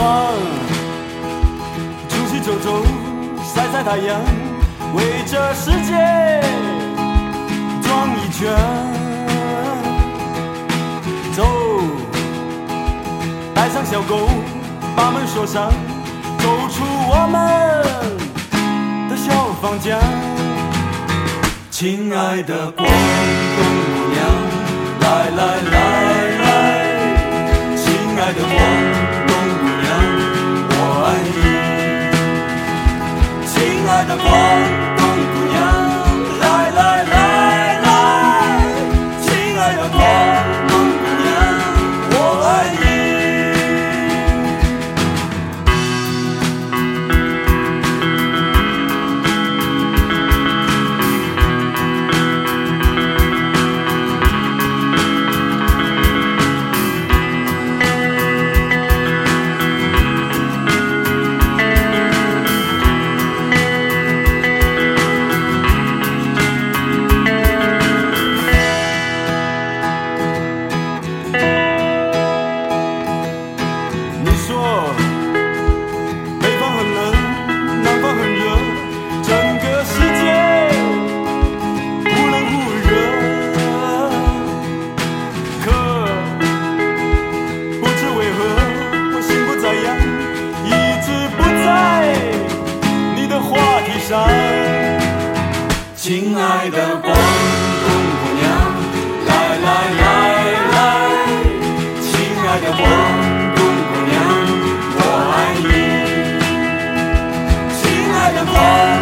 爽，出去走走，晒晒太阳，围着世界转一圈。走，带上小狗，把门锁上，走出我们的小房间。亲爱的广东的风来亲爱的广东姑娘来来来来亲爱的广东姑娘我爱你亲爱的广